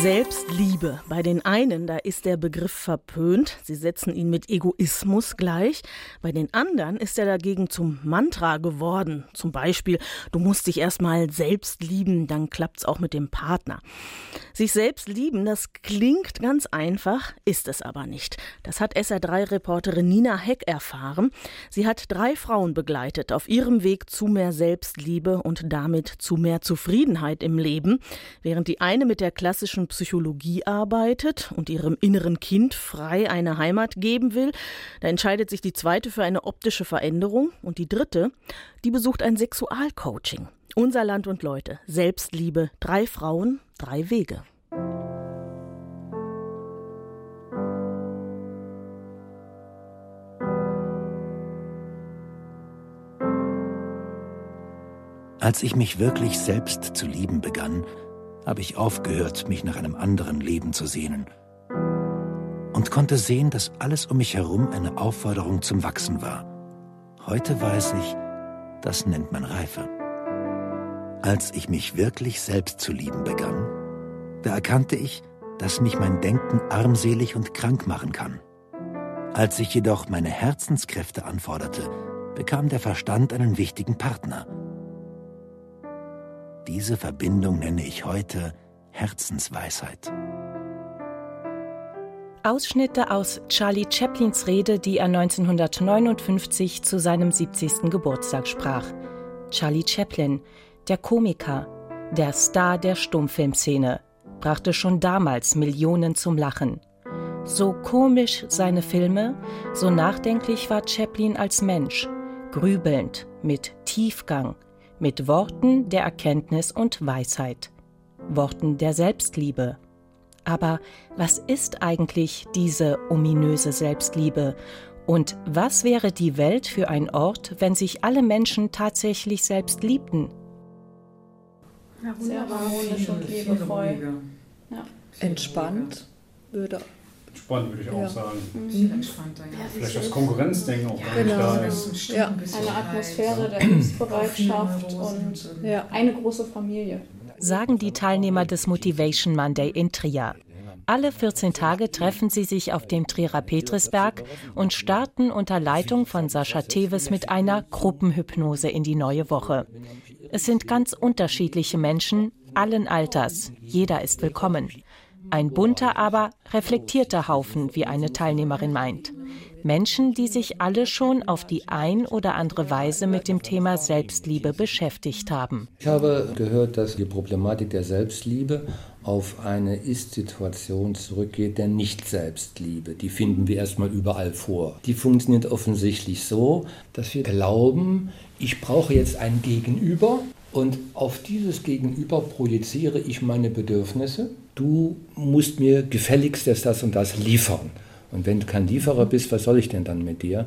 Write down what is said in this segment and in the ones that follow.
Selbstliebe. Bei den einen, da ist der Begriff verpönt. Sie setzen ihn mit Egoismus gleich. Bei den anderen ist er dagegen zum Mantra geworden. Zum Beispiel, du musst dich erstmal selbst lieben, dann klappt's auch mit dem Partner. Sich selbst lieben, das klingt ganz einfach, ist es aber nicht. Das hat SR3-Reporterin Nina Heck erfahren. Sie hat drei Frauen begleitet auf ihrem Weg zu mehr Selbstliebe und damit zu mehr Zufriedenheit im Leben. Während die eine mit der klassischen Psychologie arbeitet und ihrem inneren Kind frei eine Heimat geben will, da entscheidet sich die zweite für eine optische Veränderung und die dritte, die besucht ein Sexualcoaching. Unser Land und Leute, Selbstliebe, drei Frauen, drei Wege. Als ich mich wirklich selbst zu lieben begann, habe ich aufgehört, mich nach einem anderen Leben zu sehnen und konnte sehen, dass alles um mich herum eine Aufforderung zum Wachsen war. Heute weiß ich, das nennt man Reife. Als ich mich wirklich selbst zu lieben begann, da erkannte ich, dass mich mein Denken armselig und krank machen kann. Als ich jedoch meine Herzenskräfte anforderte, bekam der Verstand einen wichtigen Partner. Diese Verbindung nenne ich heute Herzensweisheit. Ausschnitte aus Charlie Chaplins Rede, die er 1959 zu seinem 70. Geburtstag sprach. Charlie Chaplin, der Komiker, der Star der Stummfilmszene, brachte schon damals Millionen zum Lachen. So komisch seine Filme, so nachdenklich war Chaplin als Mensch, grübelnd, mit Tiefgang, mit Worten der Erkenntnis und Weisheit, Worten der Selbstliebe. Aber was ist eigentlich diese ominöse Selbstliebe? Und was wäre die Welt für ein Ort, wenn sich alle Menschen tatsächlich selbst liebten? Ja, Sehr harmonisch und liebevoll. Ja. Entspannt würde Spannend, würde ich auch sagen. Viel entspannter, ja. Vielleicht das Konkurrenzdenken auch gar nicht Genau. da ist. Ja. Eine Atmosphäre der Hilfsbereitschaft und Ja. eine große Familie. Sagen die Teilnehmer des Motivation Monday in Trier. Alle 14 Tage treffen sie sich auf dem Trierer Petrisberg und starten unter Leitung von Sascha Teves mit einer Gruppenhypnose in die neue Woche. Es sind ganz unterschiedliche Menschen, allen Alters. Jeder ist willkommen. Ein bunter, aber reflektierter Haufen, wie eine Teilnehmerin meint. Menschen, die sich alle schon auf die ein oder andere Weise mit dem Thema Selbstliebe beschäftigt haben. Ich habe gehört, dass die Problematik der Selbstliebe auf eine Ist-Situation zurückgeht der Nicht-Selbstliebe. Die finden wir erstmal überall vor. Die funktioniert offensichtlich so, dass wir glauben, ich brauche jetzt ein Gegenüber und auf dieses Gegenüber projiziere ich meine Bedürfnisse. Du musst mir gefälligst jetzt das und das liefern. Und wenn du kein Lieferer bist, was soll ich denn dann mit dir?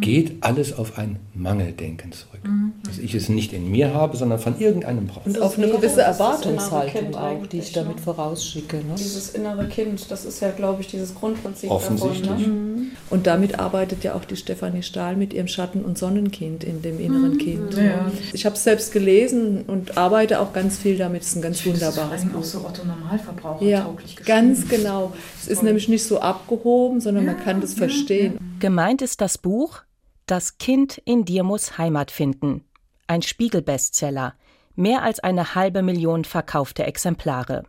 Geht alles auf ein Mangeldenken zurück. Dass ich es nicht in mir habe, sondern von irgendeinem brauche. Und auf eine gewisse Erwartungshaltung auch, die ich damit ne? vorausschicke. Ne? Dieses innere Kind, das ist ja, glaube ich, dieses Grundprinzip Offensichtlich. davon. Ne? Und damit arbeitet ja auch die Stefanie Stahl mit ihrem Schatten- und Sonnenkind in dem inneren Kind. Ja. Ich habe es selbst gelesen und arbeite auch ganz viel damit. Es ist ein ganz Ich finde, das ist wunderbares allem auch Buch. so Otto Normalverbraucher Ja, tauglich geschrieben. ganz genau. Es ist Voll. nämlich nicht so abgehoben, sondern man kann das verstehen. Gemeint ist das Buch Das Kind in dir muss Heimat finden. Ein Spiegel-Bestseller. Mehr als eine halbe Million verkaufte Exemplare.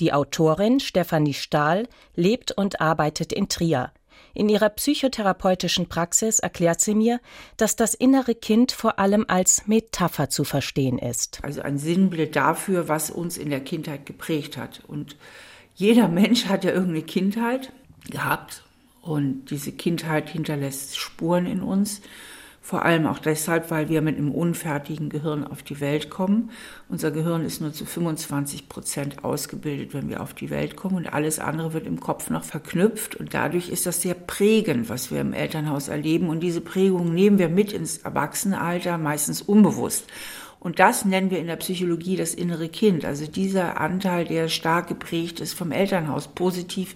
Die Autorin Stefanie Stahl lebt und arbeitet in Trier. In ihrer psychotherapeutischen Praxis erklärt sie mir, dass das innere Kind vor allem als Metapher zu verstehen ist. Also ein Sinnbild dafür, was uns in der Kindheit geprägt hat. Und jeder Mensch hat ja irgendeine Kindheit gehabt. Und diese Kindheit hinterlässt Spuren in uns. Vor allem auch deshalb, weil wir mit einem unfertigen Gehirn auf die Welt kommen. Unser Gehirn ist nur zu 25 Prozent ausgebildet, wenn wir auf die Welt kommen. Und alles andere wird im Kopf noch verknüpft. Und dadurch ist das sehr prägend, was wir im Elternhaus erleben. Und diese Prägung nehmen wir mit ins Erwachsenenalter, meistens unbewusst. Und das nennen wir in der Psychologie das innere Kind. Also dieser Anteil, der stark geprägt ist vom Elternhaus, positiv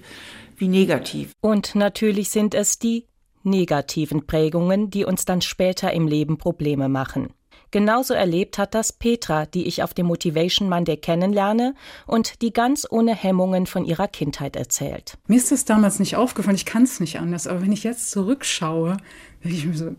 wie negativ. Und natürlich sind es die negativen Prägungen, die uns dann später im Leben Probleme machen. Genauso erlebt hat das Petra, die ich auf dem Motivation Monday kennenlerne und die ganz ohne Hemmungen von ihrer Kindheit erzählt. Mir ist das damals nicht aufgefallen, ich kann es nicht anders, aber wenn ich jetzt zurückschaue, denke ich mir so,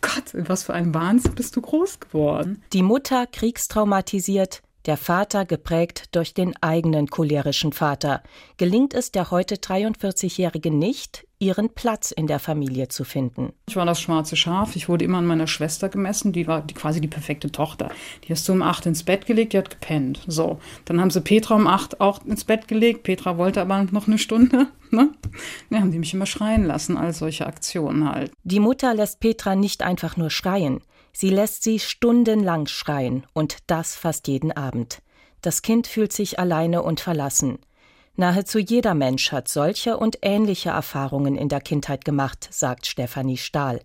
Gott, in was für einem Wahnsinn bist du groß geworden. Die Mutter kriegstraumatisiert, der Vater geprägt durch den eigenen cholerischen Vater. Gelingt es der heute 43-Jährigen nicht, ihren Platz in der Familie zu finden. Ich war das schwarze Schaf. Ich wurde immer an meiner Schwester gemessen. Die war die, quasi die perfekte Tochter. Die hast du um acht ins Bett gelegt, die hat gepennt. So. Dann haben sie Petra um acht auch ins Bett gelegt. Petra wollte aber noch eine Stunde. Ne? Dann haben die mich immer schreien lassen, all solche Aktionen halt. Die Mutter lässt Petra nicht einfach nur schreien. Sie lässt sie stundenlang schreien und das fast jeden Abend. Das Kind fühlt sich alleine und verlassen. Nahezu jeder Mensch hat solche und ähnliche Erfahrungen in der Kindheit gemacht, sagt Stefanie Stahl.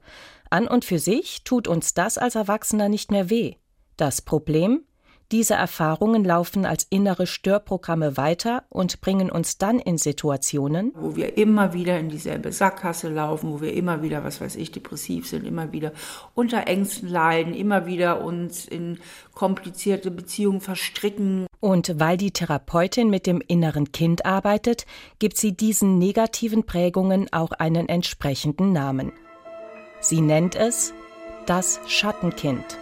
An und für sich tut uns das als Erwachsener nicht mehr weh. Das Problem? Diese Erfahrungen laufen als innere Störprogramme weiter und bringen uns dann in Situationen, wo wir immer wieder in dieselbe Sackgasse laufen, wo wir immer wieder, was weiß ich, depressiv sind, immer wieder unter Ängsten leiden, immer wieder uns in komplizierte Beziehungen verstricken. Und weil die Therapeutin mit dem inneren Kind arbeitet, gibt sie diesen negativen Prägungen auch einen entsprechenden Namen. Sie nennt es das Schattenkind.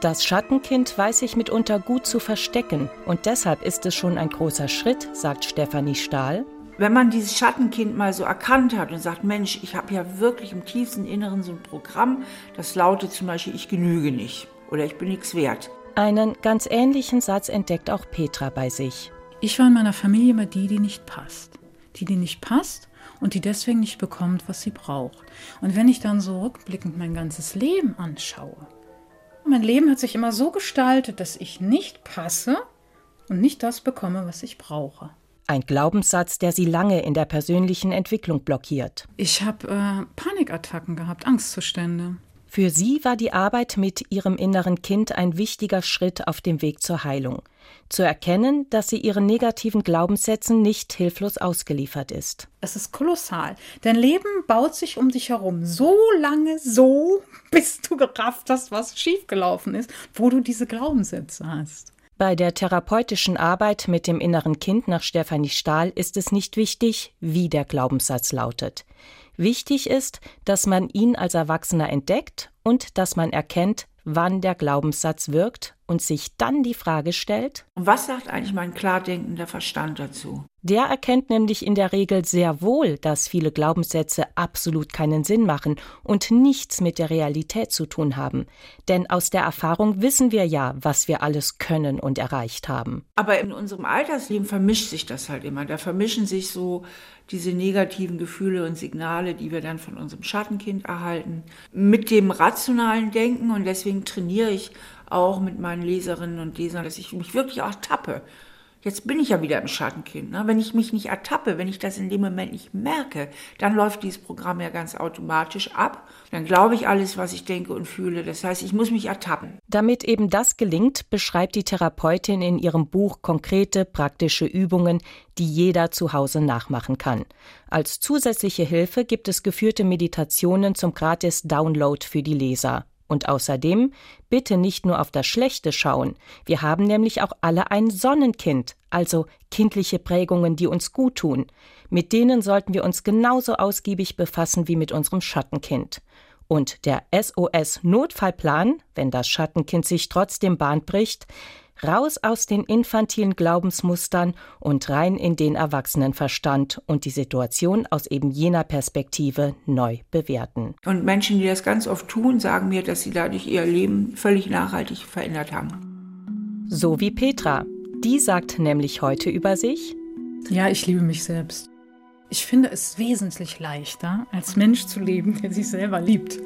Das Schattenkind weiß sich mitunter gut zu verstecken und deshalb ist es schon ein großer Schritt, sagt Stefanie Stahl. Wenn man dieses Schattenkind mal so erkannt hat und sagt, Mensch, ich habe ja wirklich im tiefsten Inneren so ein Programm, das lautet zum Beispiel, ich genüge nicht oder ich bin nichts wert. Einen ganz ähnlichen Satz entdeckt auch Petra bei sich. Ich war in meiner Familie immer die, die nicht passt. Die, die nicht passt und die deswegen nicht bekommt, was sie braucht. Und wenn ich dann so rückblickend mein ganzes Leben anschaue, mein Leben hat sich immer so gestaltet, dass ich nicht passe und nicht das bekomme, was ich brauche. Ein Glaubenssatz, der sie lange in der persönlichen Entwicklung blockiert. Ich habe äh, Panikattacken gehabt, Angstzustände. Für sie war die Arbeit mit ihrem inneren Kind ein wichtiger Schritt auf dem Weg zur Heilung. Zu erkennen, dass sie ihren negativen Glaubenssätzen nicht hilflos ausgeliefert ist. Es ist kolossal. Dein Leben baut sich um dich herum so lange so, bis du gerafft hast, was schiefgelaufen ist, wo du diese Glaubenssätze hast. Bei der therapeutischen Arbeit mit dem inneren Kind nach Stefanie Stahl ist es nicht wichtig, wie der Glaubenssatz lautet. Wichtig ist, dass man ihn als Erwachsener entdeckt und dass man erkennt, wann der Glaubenssatz wirkt und sich dann die Frage stellt, was sagt eigentlich mein klar denkender Verstand dazu? Der erkennt nämlich in der Regel sehr wohl, dass viele Glaubenssätze absolut keinen Sinn machen und nichts mit der Realität zu tun haben. Denn aus der Erfahrung wissen wir ja, was wir alles können und erreicht haben. Aber in unserem Alltagsleben vermischt sich das halt immer. Da vermischen sich so diese negativen Gefühle und Signale, die wir dann von unserem Schattenkind erhalten, mit dem rationalen Denken. Und deswegen trainiere ich auch mit meinen Leserinnen und Lesern, dass ich mich wirklich auch tappe. Jetzt bin ich ja wieder im Schattenkind. Ne? Wenn ich mich nicht ertappe, wenn ich das in dem Moment nicht merke, dann läuft dieses Programm ja ganz automatisch ab. Dann glaube ich alles, was ich denke und fühle. Das heißt, ich muss mich ertappen. Damit eben das gelingt, beschreibt die Therapeutin in ihrem Buch konkrete, praktische Übungen, die jeder zu Hause nachmachen kann. Als zusätzliche Hilfe gibt es geführte Meditationen zum gratis Download für die Leser. Und außerdem bitte nicht nur auf das Schlechte schauen. Wir haben nämlich auch alle ein Sonnenkind, also kindliche Prägungen, die uns gut tun. Mit denen sollten wir uns genauso ausgiebig befassen wie mit unserem Schattenkind. Und der SOS-Notfallplan, wenn das Schattenkind sich trotzdem Bahn bricht, raus aus den infantilen Glaubensmustern und rein in den Erwachsenenverstand und die Situation aus eben jener Perspektive neu bewerten. Und Menschen, die das ganz oft tun, sagen mir, dass sie dadurch ihr Leben völlig nachhaltig verändert haben. So wie Petra. Die sagt nämlich heute über sich, ja, ich liebe mich selbst. Ich finde es wesentlich leichter, als Mensch zu leben, der sich selber liebt.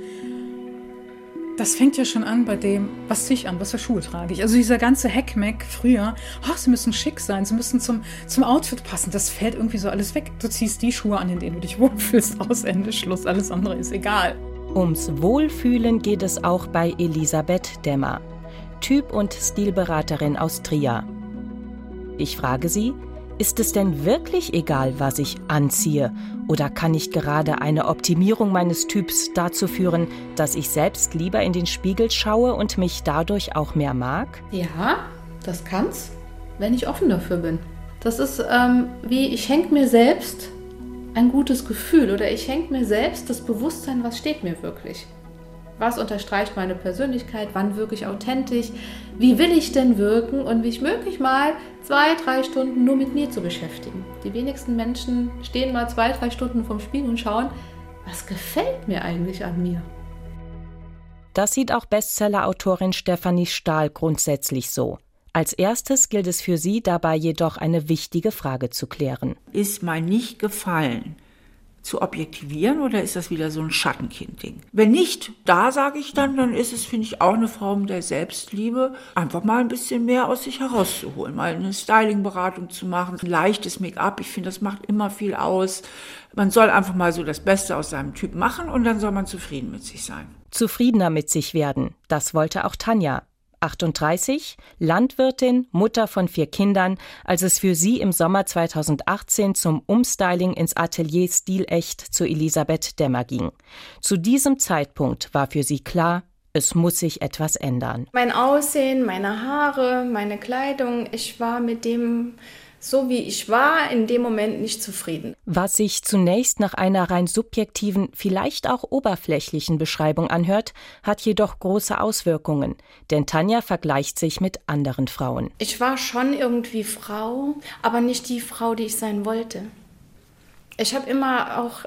Das fängt ja schon an bei dem, was ziehe ich an, was für Schuhe trage ich. Also dieser ganze Heckmeck früher, oh, sie müssen schick sein, sie müssen zum, zum Outfit passen, das fällt irgendwie so alles weg. Du ziehst die Schuhe an, in denen du dich wohlfühlst, aus Ende, Schluss, alles andere ist egal. Ums Wohlfühlen geht es auch bei Elisabeth Dämmer, Typ- und Stilberaterin aus Trier. Ich frage sie, Ist es denn wirklich egal, was ich anziehe? Oder kann nicht gerade eine Optimierung meines Typs dazu führen, dass ich selbst lieber in den Spiegel schaue und mich dadurch auch mehr mag? Ja, das kann's, wenn ich offen dafür bin. Das ist ähm, wie, ich schenke mir selbst ein gutes Gefühl oder ich schenke mir selbst das Bewusstsein, was steht mir wirklich. Was unterstreicht meine Persönlichkeit? Wann wirklich authentisch? Wie will ich denn wirken? Und mich möglich mal zwei, drei Stunden nur mit mir zu beschäftigen. Die wenigsten Menschen stehen mal zwei, drei Stunden vom Spiegel und schauen, was gefällt mir eigentlich an mir? Das sieht auch Bestseller-Autorin Stefanie Stahl grundsätzlich so. Als erstes gilt es für sie dabei jedoch eine wichtige Frage zu klären. Ist mein Nicht-Gefallen zu objektivieren oder ist das wieder so ein Schattenkind-Ding? Wenn nicht, da sage ich dann, dann ist es, finde ich, auch eine Form der Selbstliebe, einfach mal ein bisschen mehr aus sich herauszuholen, mal eine Styling-Beratung zu machen, ein leichtes Make-up, ich finde, das macht immer viel aus. Man soll einfach mal so das Beste aus seinem Typ machen und dann soll man zufrieden mit sich sein. Zufriedener mit sich werden, das wollte auch Tanja. 38, Landwirtin, Mutter von vier Kindern, als es für sie im Sommer 2018 zum Umstyling ins Atelier Stilecht zu Elisabeth Dämmer ging. Zu diesem Zeitpunkt war für sie klar, es muss sich etwas ändern. Mein Aussehen, meine Haare, meine Kleidung, ich war mit dem so wie ich war, in dem Moment nicht zufrieden. Was sich zunächst nach einer rein subjektiven, vielleicht auch oberflächlichen Beschreibung anhört, hat jedoch große Auswirkungen, denn Tanja vergleicht sich mit anderen Frauen. Ich war schon irgendwie Frau, aber nicht die Frau, die ich sein wollte. Ich habe immer auch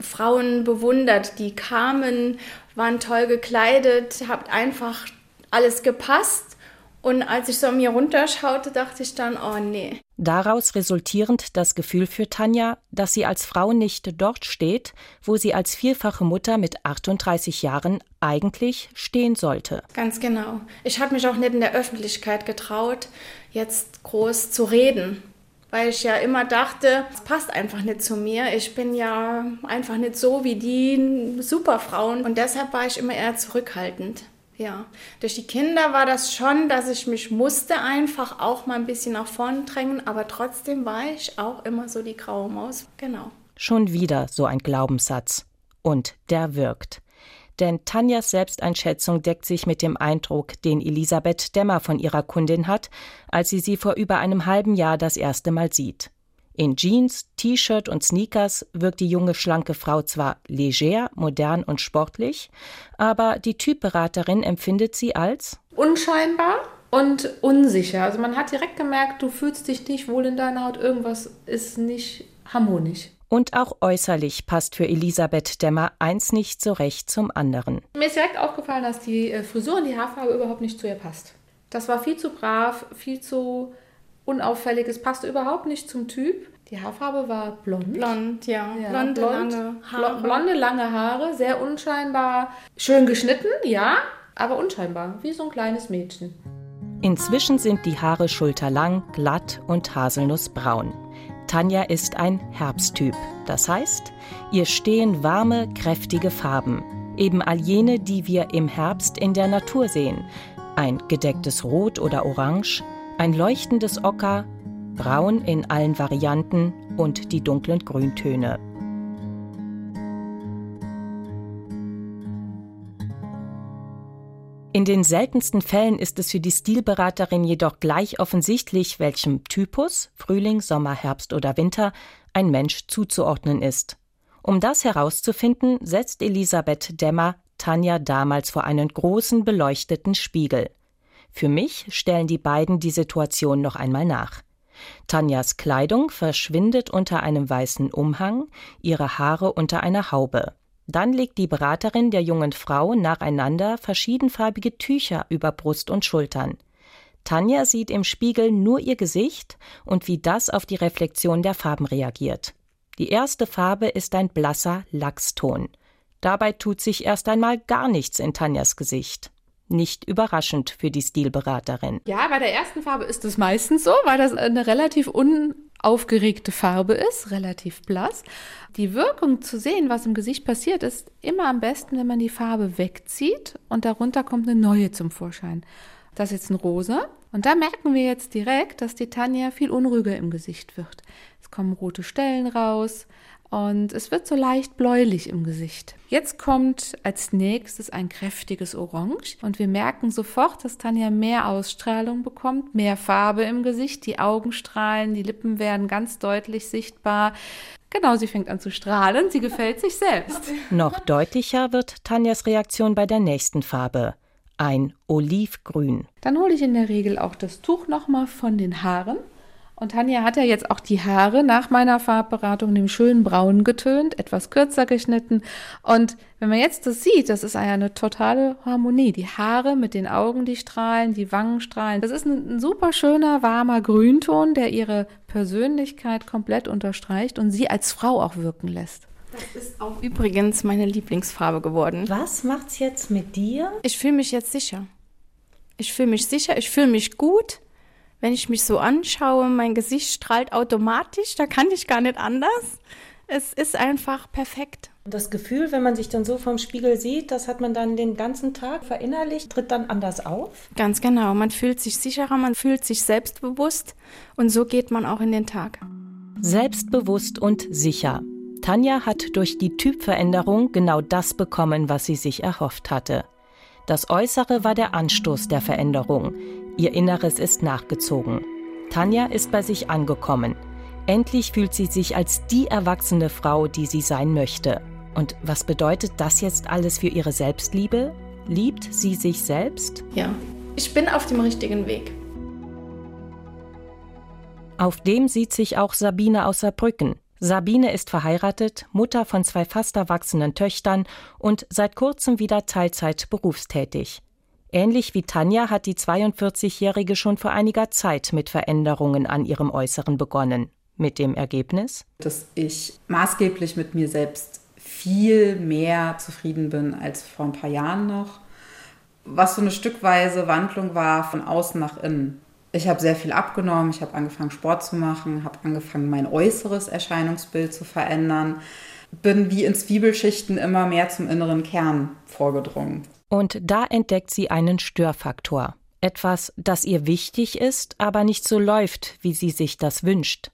Frauen bewundert, die kamen, waren toll gekleidet, habt einfach alles gepasst und als ich so an mir runterschaute, dachte ich dann, oh nee. Daraus resultierend das Gefühl für Tanja, dass sie als Frau nicht dort steht, wo sie als vierfache Mutter mit 38 Jahren eigentlich stehen sollte. Ganz genau. Ich habe mich auch nicht in der Öffentlichkeit getraut, jetzt groß zu reden. Weil ich ja immer dachte, es passt einfach nicht zu mir. Ich bin ja einfach nicht so wie die Superfrauen. Und deshalb war ich immer eher zurückhaltend. Ja, durch die Kinder war das schon, dass ich mich musste einfach auch mal ein bisschen nach vorne drängen, aber trotzdem war ich auch immer so die graue Maus. Genau. Schon wieder so ein Glaubenssatz. Und der wirkt. Denn Tanjas Selbsteinschätzung deckt sich mit dem Eindruck, den Elisabeth Dämmer von ihrer Kundin hat, als sie sie vor über einem halben Jahr das erste Mal sieht. In Jeans, T-Shirt und Sneakers wirkt die junge, schlanke Frau zwar leger, modern und sportlich, aber die Typberaterin empfindet sie als unscheinbar und unsicher. Also man hat direkt gemerkt, du fühlst dich nicht wohl in deiner Haut, irgendwas ist nicht harmonisch. Und auch äußerlich passt für Elisabeth Dämmer eins nicht so recht zum anderen. Mir ist direkt aufgefallen, dass die äh, Frisur und die Haarfarbe überhaupt nicht zu ihr passt. Das war viel zu brav, viel zu unauffällig. Es passte überhaupt nicht zum Typ. Die Haarfarbe war blond. Blond, ja. ja blonde, blond, lange Haare. Blonde, lange Haare, sehr unscheinbar. Schön geschnitten, ja, aber unscheinbar, wie so ein kleines Mädchen. Inzwischen sind die Haare schulterlang, glatt und haselnussbraun. Tanja ist ein Herbsttyp. Das heißt, ihr stehen warme, kräftige Farben. Eben all jene, die wir im Herbst in der Natur sehen. Ein gedecktes Rot oder Orange, ein leuchtendes Ocker, Braun in allen Varianten und die dunklen Grüntöne. In den seltensten Fällen ist es für die Stilberaterin jedoch gleich offensichtlich, welchem Typus Frühling, Sommer, Herbst oder Winter ein Mensch zuzuordnen ist. Um das herauszufinden, setzt Elisabeth Dämmer Tanja damals vor einen großen beleuchteten Spiegel. Für mich stellen die beiden die Situation noch einmal nach. Tanjas Kleidung verschwindet unter einem weißen Umhang, ihre Haare unter einer Haube. Dann legt die Beraterin der jungen Frau nacheinander verschiedenfarbige Tücher über Brust und Schultern. Tanja sieht im Spiegel nur ihr Gesicht und wie das auf die Reflexion der Farben reagiert. Die erste Farbe ist ein blasser Lachston. Dabei tut sich erst einmal gar nichts in Tanjas Gesicht. Nicht überraschend für die Stilberaterin. Ja, bei der ersten Farbe ist es meistens so, weil das eine relativ unaufgeregte Farbe ist, relativ blass. Die Wirkung zu sehen, was im Gesicht passiert, ist immer am besten, wenn man die Farbe wegzieht und darunter kommt eine neue zum Vorschein. Das ist jetzt ein Rosa Und da merken wir jetzt direkt, dass die Tanja viel unruhiger im Gesicht wird. Es kommen rote Stellen raus und es wird so leicht bläulich im Gesicht. Jetzt kommt als nächstes ein kräftiges Orange und wir merken sofort, dass Tanja mehr Ausstrahlung bekommt, mehr Farbe im Gesicht, die Augen strahlen, die Lippen werden ganz deutlich sichtbar. Genau, sie fängt an zu strahlen, sie gefällt sich selbst. Noch deutlicher wird Tanjas Reaktion bei der nächsten Farbe. Ein Olivgrün. Dann hole ich in der Regel auch das Tuch nochmal von den Haaren und Tanja hat ja jetzt auch die Haare nach meiner Farbberatung dem schönen Braun getönt, etwas kürzer geschnitten. Und wenn man jetzt das sieht, das ist eine totale Harmonie. Die Haare mit den Augen, die strahlen, die Wangen strahlen. Das ist ein, ein super schöner, warmer Grünton, der ihre Persönlichkeit komplett unterstreicht und sie als Frau auch wirken lässt. Das ist auch übrigens meine Lieblingsfarbe geworden. Was macht's jetzt mit dir? Ich fühle mich jetzt sicher. Ich fühle mich sicher, ich fühle mich gut wenn ich mich so anschaue, mein Gesicht strahlt automatisch, da kann ich gar nicht anders. Es ist einfach perfekt. Das Gefühl, wenn man sich dann so vom Spiegel sieht, das hat man dann den ganzen Tag verinnerlicht, tritt dann anders auf? Ganz genau. Man fühlt sich sicherer, man fühlt sich selbstbewusst und so geht man auch in den Tag. Selbstbewusst und sicher. Tanja hat durch die Typveränderung genau das bekommen, was sie sich erhofft hatte. Das Äußere war der Anstoß der Veränderung. Ihr Inneres ist nachgezogen. Tanja ist bei sich angekommen. Endlich fühlt sie sich als die erwachsene Frau, die sie sein möchte. Und was bedeutet das jetzt alles für ihre Selbstliebe? Liebt sie sich selbst? Ja, ich bin auf dem richtigen Weg. Auf dem sieht sich auch Sabine aus Saarbrücken. Sabine ist verheiratet, Mutter von zwei fast erwachsenen Töchtern und seit kurzem wieder Teilzeit berufstätig. Ähnlich wie Tanja hat die 42-Jährige schon vor einiger Zeit mit Veränderungen an ihrem Äußeren begonnen. Mit dem Ergebnis? Dass ich maßgeblich mit mir selbst viel mehr zufrieden bin als vor ein paar Jahren noch. Was so eine stückweise Wandlung war von außen nach innen. Ich habe sehr viel abgenommen, ich habe angefangen Sport zu machen, habe angefangen mein äußeres Erscheinungsbild zu verändern, bin wie in Zwiebelschichten immer mehr zum inneren Kern vorgedrungen. Und da entdeckt sie einen Störfaktor. Etwas, das ihr wichtig ist, aber nicht so läuft, wie sie sich das wünscht.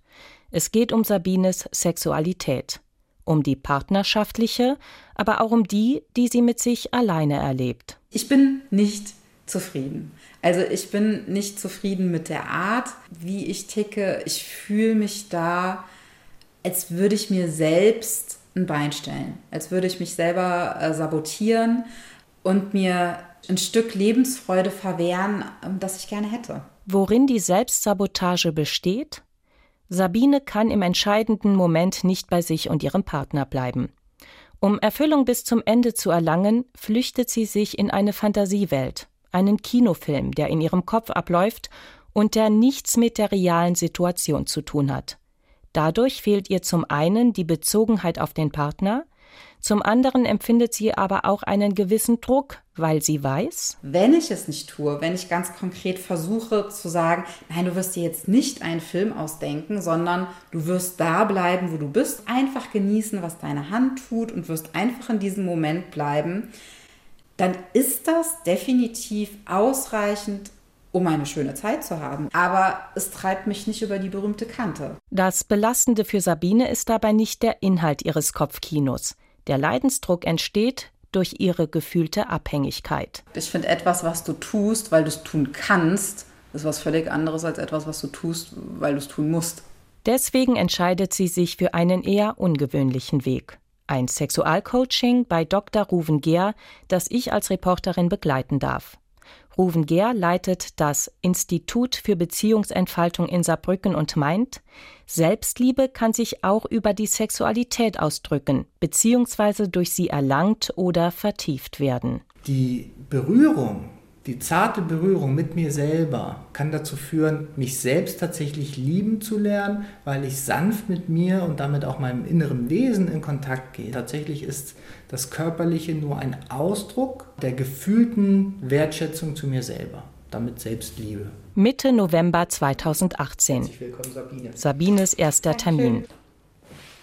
Es geht um Sabines Sexualität. Um die partnerschaftliche, aber auch um die, die sie mit sich alleine erlebt. Ich bin nicht zufrieden. Also ich bin nicht zufrieden mit der Art, wie ich ticke. Ich fühle mich da, als würde ich mir selbst ein Bein stellen, als würde ich mich selber äh, sabotieren und mir ein Stück Lebensfreude verwehren, ähm, das ich gerne hätte. Worin die Selbstsabotage besteht? Sabine kann im entscheidenden Moment nicht bei sich und ihrem Partner bleiben. Um Erfüllung bis zum Ende zu erlangen, flüchtet sie sich in eine Fantasiewelt, einen Kinofilm, der in ihrem Kopf abläuft und der nichts mit der realen Situation zu tun hat. Dadurch fehlt ihr zum einen die Bezogenheit auf den Partner, zum anderen empfindet sie aber auch einen gewissen Druck, weil sie weiß, wenn ich es nicht tue, wenn ich ganz konkret versuche zu sagen, nein, du wirst dir jetzt nicht einen Film ausdenken, sondern du wirst da bleiben, wo du bist, einfach genießen, was deine Hand tut und wirst einfach in diesem Moment bleiben, dann ist das definitiv ausreichend, um eine schöne Zeit zu haben. Aber es treibt mich nicht über die berühmte Kante. Das Belastende für Sabine ist dabei nicht der Inhalt ihres Kopfkinos. Der Leidensdruck entsteht durch ihre gefühlte Abhängigkeit. Ich finde, etwas, was du tust, weil du es tun kannst, ist was völlig anderes als etwas, was du tust, weil du es tun musst. Deswegen entscheidet sie sich für einen eher ungewöhnlichen Weg. Ein Sexualcoaching bei Dr. Ruven Gehr, das ich als Reporterin begleiten darf. Ruven Gehr leitet das Institut für Beziehungsentfaltung in Saarbrücken und meint, Selbstliebe kann sich auch über die Sexualität ausdrücken, beziehungsweise durch sie erlangt oder vertieft werden. Die Berührung die zarte Berührung mit mir selber kann dazu führen, mich selbst tatsächlich lieben zu lernen, weil ich sanft mit mir und damit auch meinem inneren Wesen in Kontakt gehe. Tatsächlich ist das Körperliche nur ein Ausdruck der gefühlten Wertschätzung zu mir selber, damit Selbstliebe. Mitte November 2018. Herzlich willkommen, Sabine. Sabines erster Termin.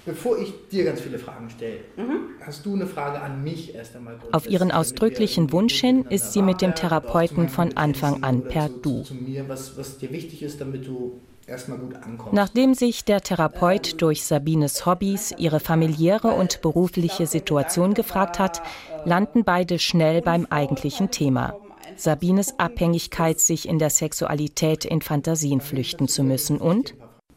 Bevor ich dir ganz viele Fragen stelle, mhm. hast du eine Frage an mich erst einmal? Auf ihren ausdrücklichen Wunsch hin ist sie mit dem Therapeuten von Anfang an per Du. Zu mir, was, was dir wichtig ist, damit du erstmal gut ankommst. Nachdem sich der Therapeut durch Sabines Hobbys, ihre familiäre und berufliche Situation gefragt hat, landen beide schnell beim eigentlichen Thema. Sabines Abhängigkeit, sich in der Sexualität in Fantasien flüchten zu müssen und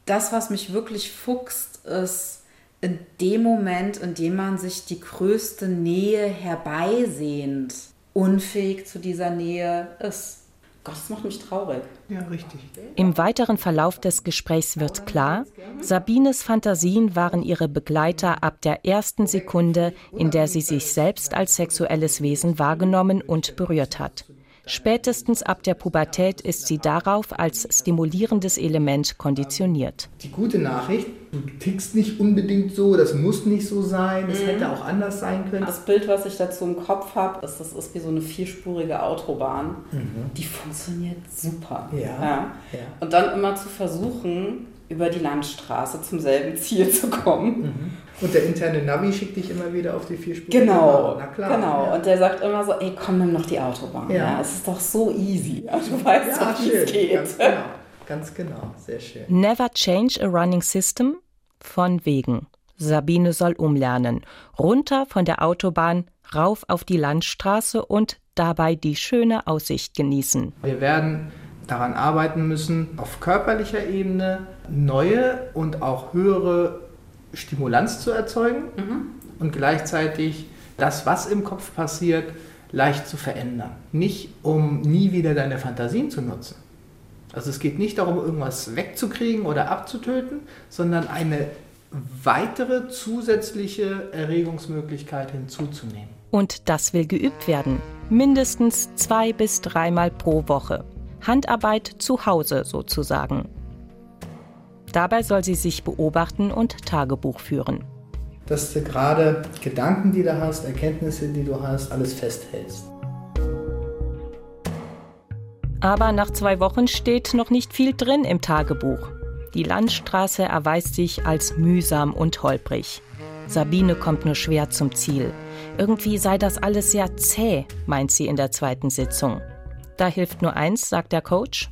das, was mich wirklich fuchst, ist in dem Moment, in dem man sich die größte Nähe herbeisehnt, unfähig zu dieser Nähe ist. Gott, das macht mich traurig. Ja, richtig. Im weiteren Verlauf des Gesprächs wird klar, Sabines Fantasien waren ihre Begleiter ab der ersten Sekunde, in der sie sich selbst als sexuelles Wesen wahrgenommen und berührt hat. Spätestens ab der Pubertät ist sie darauf als stimulierendes Element konditioniert. Die gute Nachricht, du tickst nicht unbedingt so, das muss nicht so sein, es mhm. hätte auch anders sein können. Das Bild, was ich dazu im Kopf habe, ist, das ist wie so eine vierspurige Autobahn. Mhm. Die funktioniert super. Ja, ja. ja. Und dann immer zu versuchen, über die Landstraße zum selben Ziel zu kommen. Mhm. Und der interne Navi schickt dich immer wieder auf die vier Spuren. Genau, Na klar, genau. Ja. Und der sagt immer so, ey, komm, nimm noch die Autobahn. Ja. ja es ist doch so easy. Du weißt ja, doch, wie es geht. Ganz genau. Ganz genau, sehr schön. Never change a running system von wegen. Sabine soll umlernen. Runter von der Autobahn, rauf auf die Landstraße und dabei die schöne Aussicht genießen. Wir werden daran arbeiten müssen, auf körperlicher Ebene neue und auch höhere Stimulanz zu erzeugen mhm. und gleichzeitig das, was im Kopf passiert, leicht zu verändern. Nicht um nie wieder deine Fantasien zu nutzen. Also es geht nicht darum, irgendwas wegzukriegen oder abzutöten, sondern eine weitere zusätzliche Erregungsmöglichkeit hinzuzunehmen. Und das will geübt werden. Mindestens zwei bis dreimal pro Woche. Handarbeit zu Hause sozusagen. Dabei soll sie sich beobachten und Tagebuch führen. Dass du gerade Gedanken, die du hast, Erkenntnisse, die du hast, alles festhältst. Aber nach zwei Wochen steht noch nicht viel drin im Tagebuch. Die Landstraße erweist sich als mühsam und holprig. Sabine kommt nur schwer zum Ziel. Irgendwie sei das alles sehr zäh, meint sie in der zweiten Sitzung. Da hilft nur eins, sagt der Coach,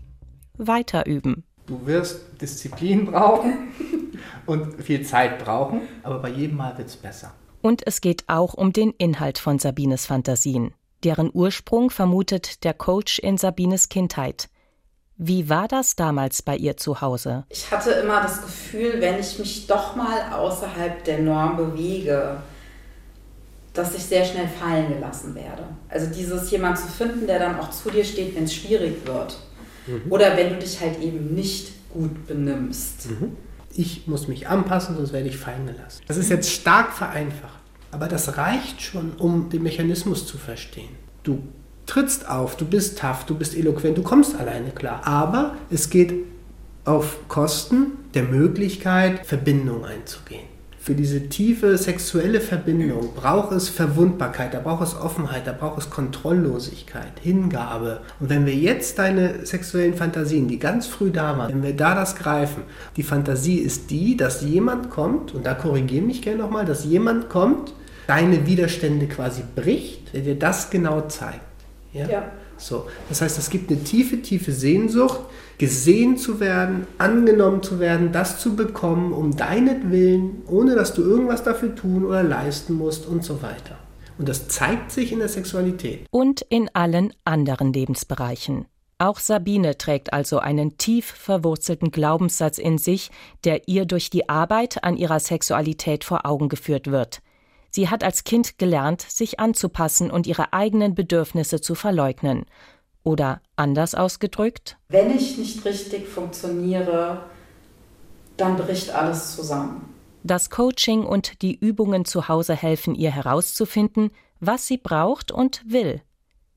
weiter üben. Du wirst Disziplin brauchen und viel Zeit brauchen, aber bei jedem Mal wird es besser. Und es geht auch um den Inhalt von Sabines Fantasien. Deren Ursprung vermutet der Coach in Sabines Kindheit. Wie war das damals bei ihr zu Hause? Ich hatte immer das Gefühl, wenn ich mich doch mal außerhalb der Norm bewege, dass ich sehr schnell fallen gelassen werde. Also dieses jemand zu finden, der dann auch zu dir steht, wenn es schwierig wird. Mhm. Oder wenn du dich halt eben nicht gut benimmst. Mhm. Ich muss mich anpassen, sonst werde ich fallen gelassen. Das ist jetzt stark vereinfacht. Aber das reicht schon, um den Mechanismus zu verstehen. Du trittst auf, du bist tough, du bist eloquent, du kommst alleine klar. Aber es geht auf Kosten der Möglichkeit, Verbindung einzugehen für diese tiefe sexuelle Verbindung braucht es Verwundbarkeit, da braucht es Offenheit, da braucht es Kontrolllosigkeit, Hingabe. Und wenn wir jetzt deine sexuellen Fantasien, die ganz früh da waren, wenn wir da das greifen, die Fantasie ist die, dass jemand kommt, und da korrigiere mich gerne nochmal, dass jemand kommt, deine Widerstände quasi bricht, der dir das genau zeigt. Ja? ja. So. Das heißt, es gibt eine tiefe, tiefe Sehnsucht, gesehen zu werden, angenommen zu werden, das zu bekommen, um deinetwillen, ohne dass du irgendwas dafür tun oder leisten musst und so weiter. Und das zeigt sich in der Sexualität. Und in allen anderen Lebensbereichen. Auch Sabine trägt also einen tief verwurzelten Glaubenssatz in sich, der ihr durch die Arbeit an ihrer Sexualität vor Augen geführt wird. Sie hat als Kind gelernt, sich anzupassen und ihre eigenen Bedürfnisse zu verleugnen. Oder anders ausgedrückt? Wenn ich nicht richtig funktioniere, dann bricht alles zusammen. Das Coaching und die Übungen zu Hause helfen ihr herauszufinden, was sie braucht und will.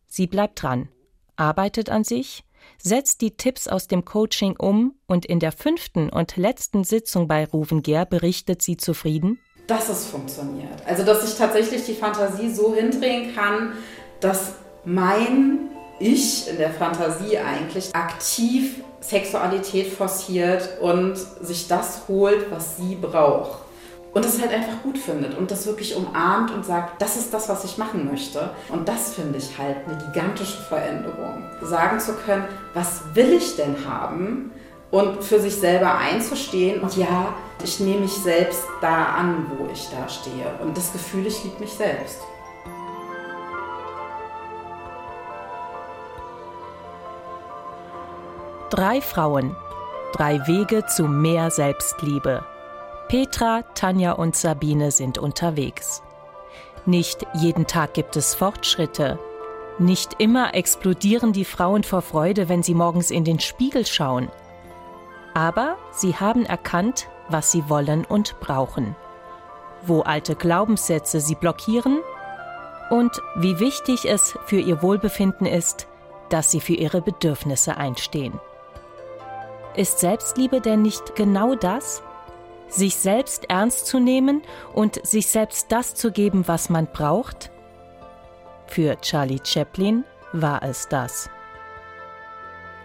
Sie bleibt dran, arbeitet an sich, setzt die Tipps aus dem Coaching um und in der fünften und letzten Sitzung bei Ruven Gehr berichtet sie zufrieden, dass es funktioniert. Also, dass ich tatsächlich die Fantasie so hindrehen kann, dass mein Ich in der Fantasie eigentlich aktiv Sexualität forciert und sich das holt, was sie braucht. und das halt einfach gut findet und das wirklich umarmt und sagt, das ist das, was ich machen möchte. Und das finde ich halt eine gigantische Veränderung. Sagen zu können, was will ich denn haben? Und für sich selber einzustehen und ja, ich nehme mich selbst da an, wo ich da stehe. Und das Gefühl, ich liebe mich selbst. Drei Frauen, drei Wege zu mehr Selbstliebe. Petra, Tanja und Sabine sind unterwegs. Nicht jeden Tag gibt es Fortschritte. Nicht immer explodieren die Frauen vor Freude, wenn sie morgens in den Spiegel schauen. Aber sie haben erkannt, was sie wollen und brauchen. Wo alte Glaubenssätze sie blockieren und wie wichtig es für ihr Wohlbefinden ist, dass sie für ihre Bedürfnisse einstehen. Ist Selbstliebe denn nicht genau das? Sich selbst ernst zu nehmen und sich selbst das zu geben, was man braucht? Für Charlie Chaplin war es das.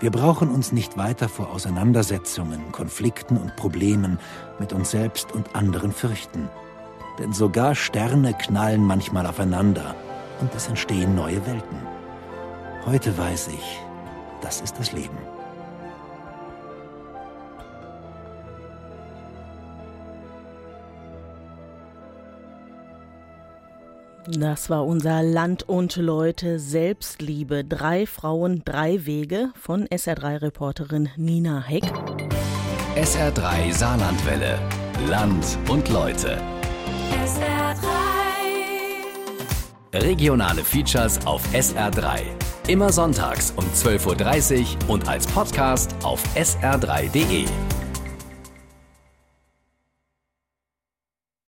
Wir brauchen uns nicht weiter vor Auseinandersetzungen, Konflikten und Problemen mit uns selbst und anderen fürchten. Denn sogar Sterne knallen manchmal aufeinander und es entstehen neue Welten. Heute weiß ich, das ist das Leben. Das war unser Land und Leute Selbstliebe. Drei Frauen, drei Wege von SR3-Reporterin Nina Heck. SR3 Saarlandwelle. Land und Leute. SR3. Regionale Features auf SR3. Immer sonntags um 12.30 Uhr und als Podcast auf sr3.de.